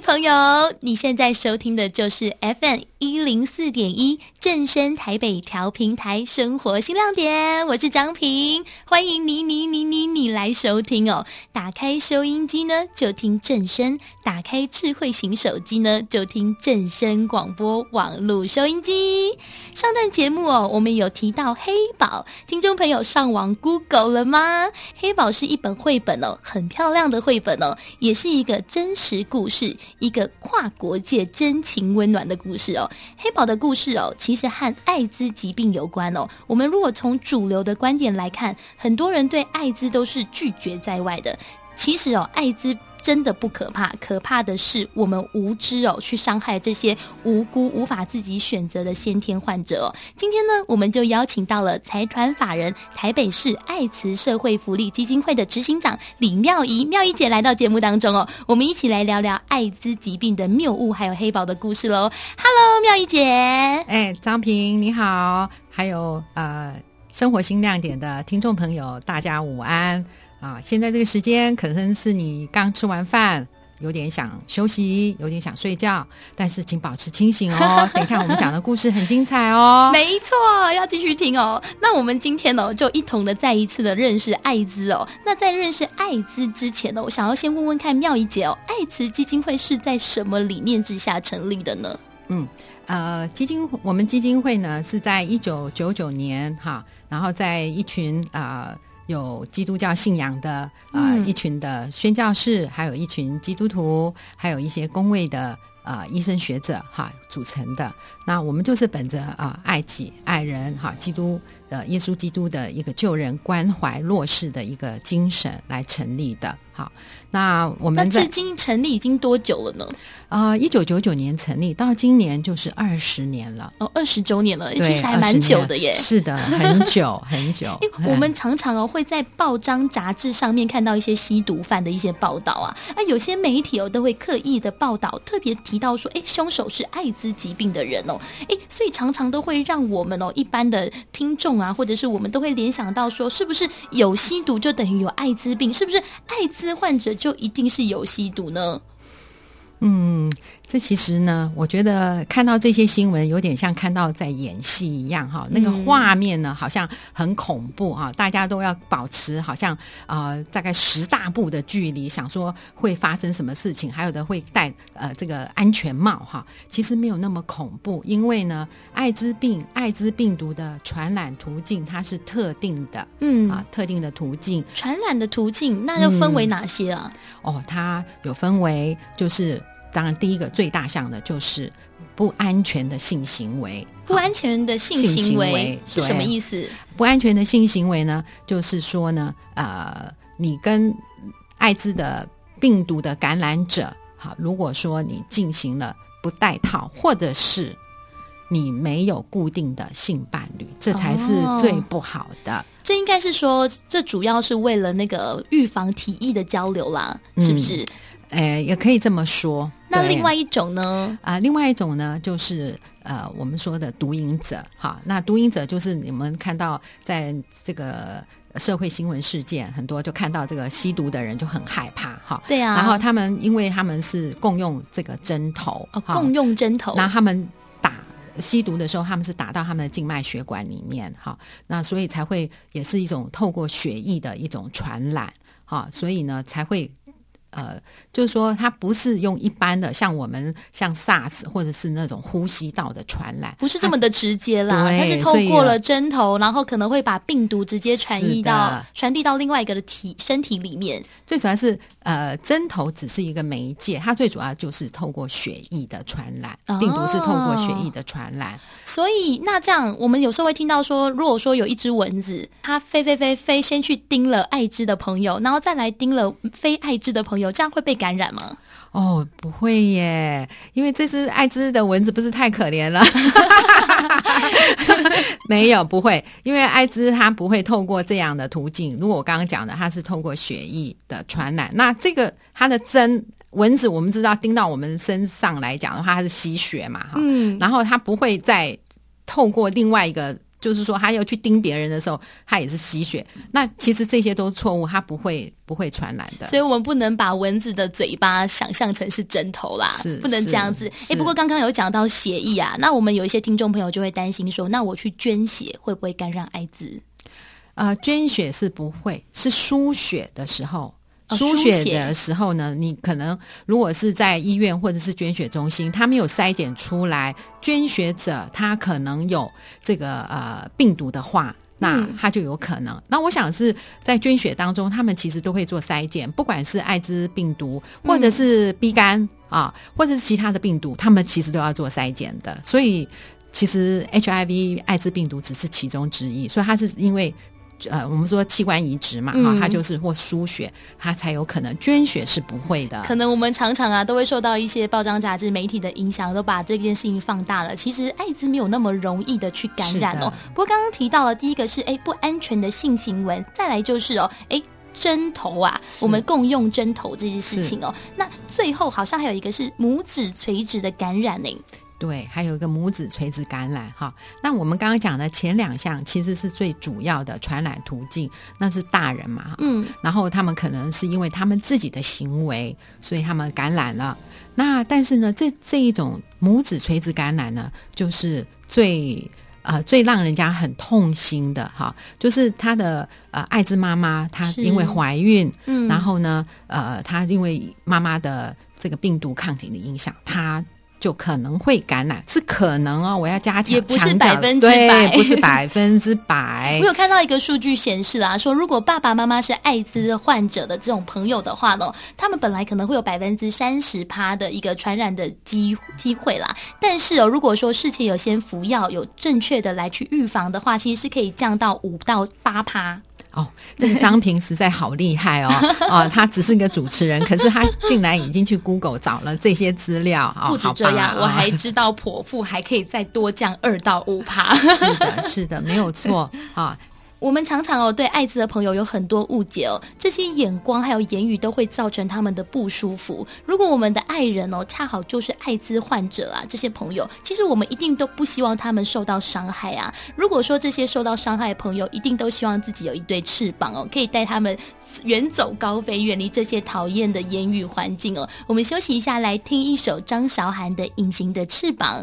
朋友，你现在收听的就是 FM 一零四点一正声台北调频台生活新亮点，我是张平，欢迎你你你你你来收听哦。打开收音机呢，就听正声；打开智慧型手机呢，就听正声广播网络收音机。上段节目哦，我们有提到黑宝，听众朋友上网 Google 了吗？黑宝是一本绘本哦，很漂亮的绘本哦，也是一个真实故事，一个跨国界真情温暖的故事哦。黑宝的故事哦，其实和艾滋疾病有关哦。我们如果从主流的观点来看，很多人对艾滋都是拒绝在外的。其实哦，艾滋真的不可怕，可怕的是我们无知哦，去伤害这些无辜、无法自己选择的先天患者哦。今天呢，我们就邀请到了财团法人台北市爱慈社会福利基金会的执行长李妙仪，妙仪姐来到节目当中哦，我们一起来聊聊艾滋疾病的谬误，还有黑宝的故事喽。Hello，妙仪姐，哎，张平你好，还有呃，生活新亮点的听众朋友，大家午安。啊，现在这个时间可能是你刚吃完饭，有点想休息，有点想睡觉，但是请保持清醒哦。等一下我们讲的故事很精彩哦。没错，要继续听哦。那我们今天哦，就一同的再一次的认识艾滋哦。那在认识艾滋之前呢，我想要先问问看妙仪姐哦，艾滋基金会是在什么理念之下成立的呢？嗯，呃，基金我们基金会呢是在一九九九年哈，然后在一群啊。呃有基督教信仰的啊、呃，一群的宣教士，还有一群基督徒，还有一些公卫的啊、呃、医生学者哈组成的。那我们就是本着啊、呃、爱己爱人哈基督的耶稣基督的一个救人关怀弱势的一个精神来成立的。好，那我们至今成立已经多久了呢？啊、呃，一九九九年成立，到今年就是二十年了哦，二十周年了，其实还蛮久的耶。是的，很久 很久。我们常常哦会在报章杂志上面看到一些吸毒犯的一些报道啊，啊，有些媒体哦都会刻意的报道，特别提到说，哎，凶手是艾滋疾病的人哦，哎，所以常常都会让我们哦一般的听众啊，或者是我们都会联想到说，是不是有吸毒就等于有艾滋病？是不是艾滋？患者就一定是有吸毒呢？嗯。这其实呢，我觉得看到这些新闻，有点像看到在演戏一样哈。那个画面呢，好像很恐怖哈。大家都要保持好像呃大概十大步的距离，想说会发生什么事情，还有的会戴呃这个安全帽哈。其实没有那么恐怖，因为呢，艾滋病、艾滋病毒的传染途径它是特定的，嗯啊，特定的途径。传染的途径那又分为哪些啊？嗯、哦，它有分为就是。当然，第一个最大项的就是不安全的性行为。不安全的性行为是什么意思？不安全的性行为呢，就是说呢，呃，你跟艾滋的病毒的感染者，好，如果说你进行了不带套，或者是你没有固定的性伴侣，这才是最不好的。哦，这应该是说，这主要是为了那个预防体液的交流啦，是不是？嗯哎，也可以这么说。那另外一种呢？啊，另外一种呢，就是呃，我们说的毒瘾者。哈，那毒瘾者就是你们看到在这个社会新闻事件很多，就看到这个吸毒的人就很害怕。哈，对啊。然后他们因为他们是共用这个针头，哦，共用针头。那他们打吸毒的时候，他们是打到他们的静脉血管里面。哈，那所以才会也是一种透过血液的一种传染。哈，所以呢才会。呃，就是说，它不是用一般的像我们像 SARS 或者是那种呼吸道的传染，不是这么的直接啦。它是透过了针头，然后可能会把病毒直接传递到传递到另外一个的体身体里面。最主要是呃，针头只是一个媒介，它最主要就是透过血液的传染，哦，病毒是透过血液的传染。所以那这样，我们有时候会听到说，如果说有一只蚊子，它飞飞飞飞先去叮了爱滋的朋友，然后再来叮了非爱滋的朋友。有这样会被感染吗？哦，不会耶，因为这只艾滋的蚊子不是太可怜了。没有，不会，因为艾滋它不会透过这样的途径。如果我刚刚讲的，它是透过血液的传染。那这个它的针蚊子，我们知道叮到我们身上来讲的话，它是吸血嘛，哈，嗯，然后它不会再透过另外一个。就是说他要去盯别人的时候，他也是吸血。那其实这些都错误，他不会不会传染的。所以我们不能把蚊子的嘴巴想象成是针头啦，是不能这样子。哎，不过刚刚有讲到血液啊，那我们有一些听众朋友就会担心说，那我去捐血会不会感染艾滋？呃，捐血是不会，是输血的时候。输血的时候呢，你可能如果是在医院或者是捐血中心，他没有筛检出来捐血者他可能有这个呃病毒的话，那他就有可能。嗯、那我想是在捐血当中，他们其实都会做筛检，不管是艾滋病毒或者是 B 肝、嗯、啊，或者是其他的病毒，他们其实都要做筛检的。所以其实 HIV 艾滋病毒只是其中之一，所以它是因为。呃，我们说器官移植嘛，哈、嗯，它就是或输血，它才有可能捐血是不会的。可能我们常常啊，都会受到一些报章杂志、媒体的影响，都把这件事情放大了。其实艾滋没有那么容易的去感染哦。不过刚刚提到了第一个是哎不安全的性行为，再来就是哦哎针头啊，我们共用针头这件事情哦。那最后好像还有一个是拇指垂直的感染呢。对，还有一个母子垂直感染哈。那我们刚刚讲的前两项其实是最主要的传染途径，那是大人嘛，嗯，然后他们可能是因为他们自己的行为，所以他们感染了。那但是呢，这这一种母子垂直感染呢，就是最呃最让人家很痛心的哈，就是他的呃艾滋妈妈，她因为怀孕，嗯，然后呢，呃，她因为妈妈的这个病毒抗体的影响，她。就可能会感染，是可能哦。我要加强，也不是百分之百，不是百分之百。我有看到一个数据显示啦，说如果爸爸妈妈是艾滋患者的这种朋友的话呢，他们本来可能会有百分之三十趴的一个传染的机机会啦。但是哦，如果说事前有先服药，有正确的来去预防的话，其实是可以降到五到八趴。哦，这个张平实在好厉害哦！哦，他只是一个主持人，可是他竟然已经去 Google 找了这些资料。哦，不止这样，哦，我还知道剖腹还可以再多降二到五趴。是的，是的，没有错啊。哦我们常常哦，对艾滋的朋友有很多误解哦，这些眼光还有言语都会造成他们的不舒服。如果我们的爱人哦，恰好就是艾滋患者啊，这些朋友，其实我们一定都不希望他们受到伤害啊。如果说这些受到伤害的朋友，一定都希望自己有一对翅膀哦，可以带他们远走高飞，远离这些讨厌的言语环境哦。我们休息一下，来听一首张韶涵的《隐形的翅膀》。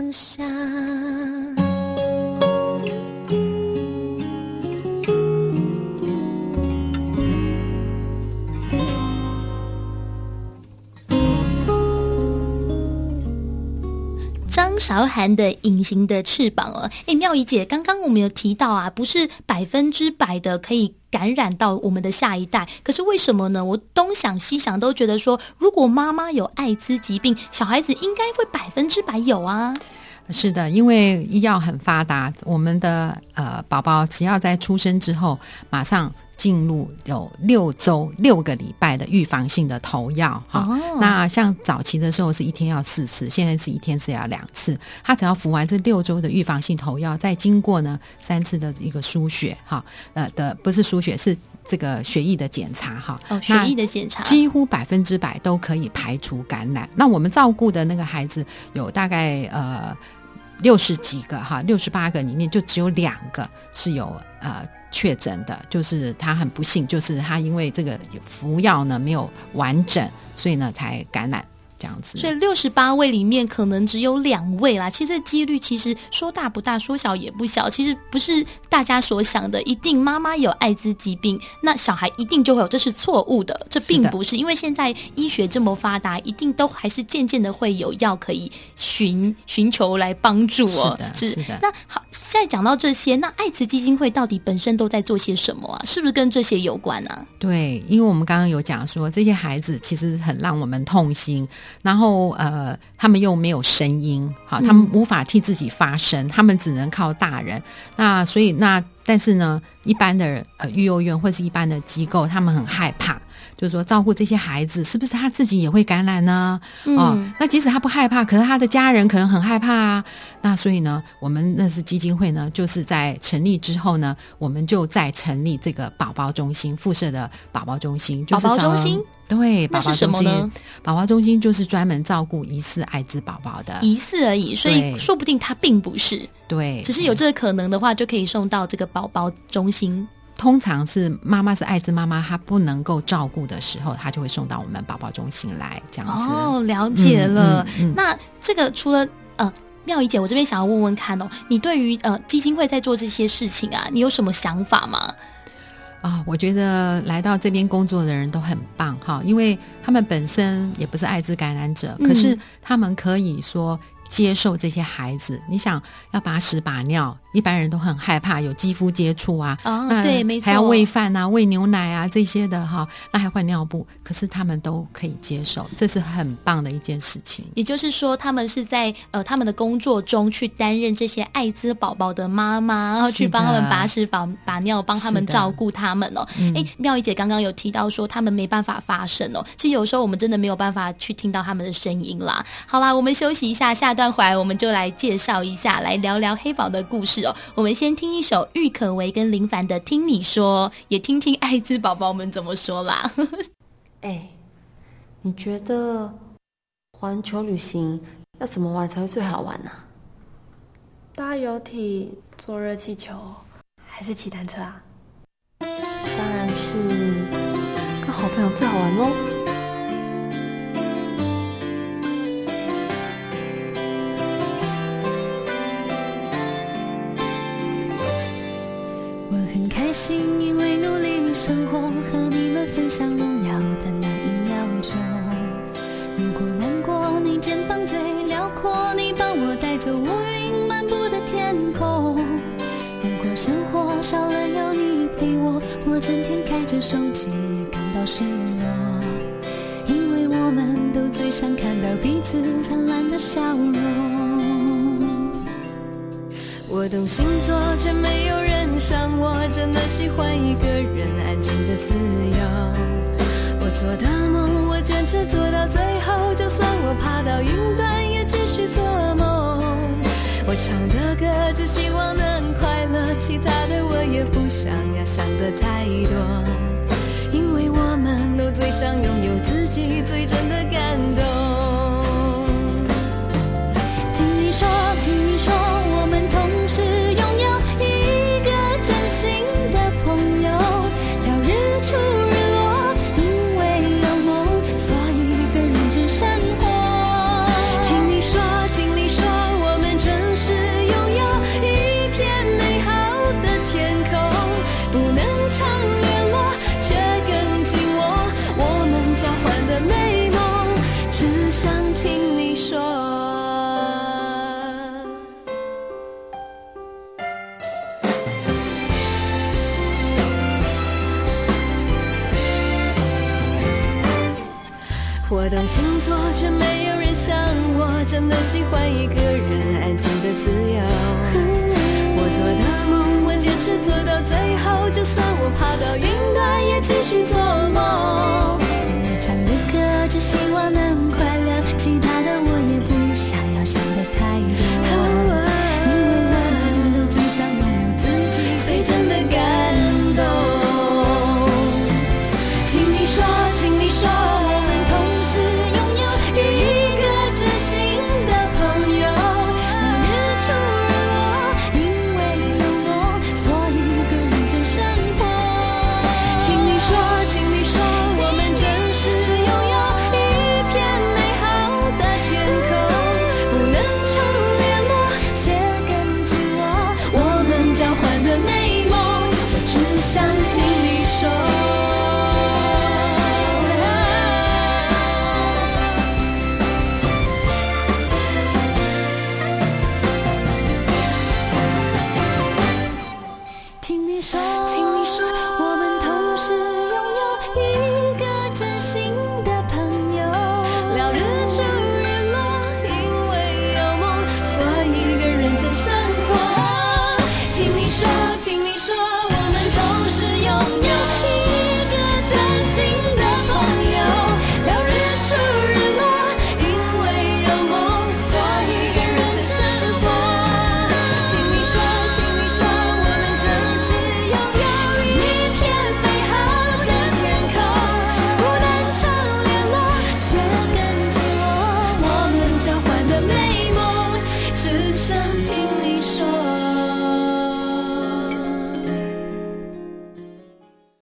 放下。韶涵的《隐形的翅膀》哦。哎，妙仪姐，刚刚我们有提到啊，不是百分之百的可以感染到我们的下一代，可是为什么呢？我东想西想都觉得说，如果妈妈有艾滋疾病，小孩子应该会百分之百有啊。是的，因为医药很发达，我们的呃宝宝只要在出生之后，马上进入有六周六个礼拜的预防性的投药哈。哦、那像早期的时候是一天要四次，现在是一天是要两次。他只要服完这六周的预防性投药，再经过呢三次的一个输血哈，呃的不是输血是这个血液的检查哈。哦，血液的检查几乎百分之百都可以排除感染。那我们照顾的那个孩子有大概呃。六十几个哈，六十八个里面就只有两个是有呃确诊的，就是他很不幸，就是他因为这个服药呢没有完整，所以呢才感染。这样子，所以六十八位里面可能只有两位啦。其实这几率其实说大不大，说小也不小。其实不是大家所想的，一定妈妈有艾滋疾病，那小孩一定就会有，这是错误的。这并不是，是因为现在医学这么发达，一定都还是渐渐的会有药可以寻寻求来帮助哦。是的，是，是的。那好，现在讲到这些，那爱慈基金会到底本身都在做些什么啊？是不是跟这些有关呢、啊？对，因为我们刚刚有讲说，这些孩子其实很让我们痛心。然后呃，他们又没有声音，好，他们无法替自己发声，嗯、他们只能靠大人。那所以那但是呢，一般的呃育幼院或是一般的机构，他们很害怕。就是说，照顾这些孩子，是不是他自己也会感染呢？嗯、哦，那即使他不害怕，可是他的家人可能很害怕啊。那所以呢，我们那是基金会呢，就是在成立之后呢，我们就在成立这个宝宝中心，附设的宝宝中心，就是宝宝中心。对，宝宝中心，那是什么呢？宝宝中心就是专门照顾疑似艾滋宝宝的，疑似而已，所以说不定他并不是。对，只是有这个可能的话，就可以送到这个宝宝中心。通常是妈妈是艾滋妈妈，她不能够照顾的时候，她就会送到我们宝宝中心来这样子。哦，了解了。嗯嗯嗯、那这个除了呃，妙仪姐，我这边想要问问看哦，你对于呃基金会在做这些事情啊，你有什么想法吗？啊、哦，我觉得来到这边工作的人都很棒哈，因为他们本身也不是艾滋感染者，嗯、可是他们可以说接受这些孩子。你想要把屎把尿。一般人都很害怕有肌肤接触啊，哦，对，没错，还要喂饭啊，喂牛奶啊这些的哈，那还换尿布，可是他们都可以接受，这是很棒的一件事情。也就是说，他们是在呃他们的工作中去担任这些艾滋宝宝的妈妈，然后去帮他们把屎把把尿，帮他们照顾他们哦。哎，妙仪姐刚刚有提到说他们没办法发声哦，其实有时候我们真的没有办法去听到他们的声音啦。好啦，我们休息一下，下段回来我们就来介绍一下，来聊聊黑宝的故事。我们先听一首郁可唯跟林凡的《听你说》，也听听艾滋宝宝们怎么说啦。哎，你觉得环球旅行要怎么玩才会最好玩呢？搭游艇、坐热气球，还是骑单车啊？当然是跟好朋友最好玩喽。我带走乌云漫步的天空。如果生活少了有你陪我，我整天开着手机也感到失落。因为我们都最想看到彼此灿烂的笑容。我懂星座，却没有人像我，真的喜欢一个人安静的自由。我做的梦，我坚持做到最后，就算我爬到云端，也继续做梦。我唱的歌，只希望能快乐，其他的我也不想要想的太多，因为我们都最想拥有自己最真的感动。听你说，听常联络却更紧握我们交换的美梦只想听你说我懂星座却没有人像我真的喜欢一个人安静的自由。我做的梦我坚持做到最后就算爬到云端也继续做梦。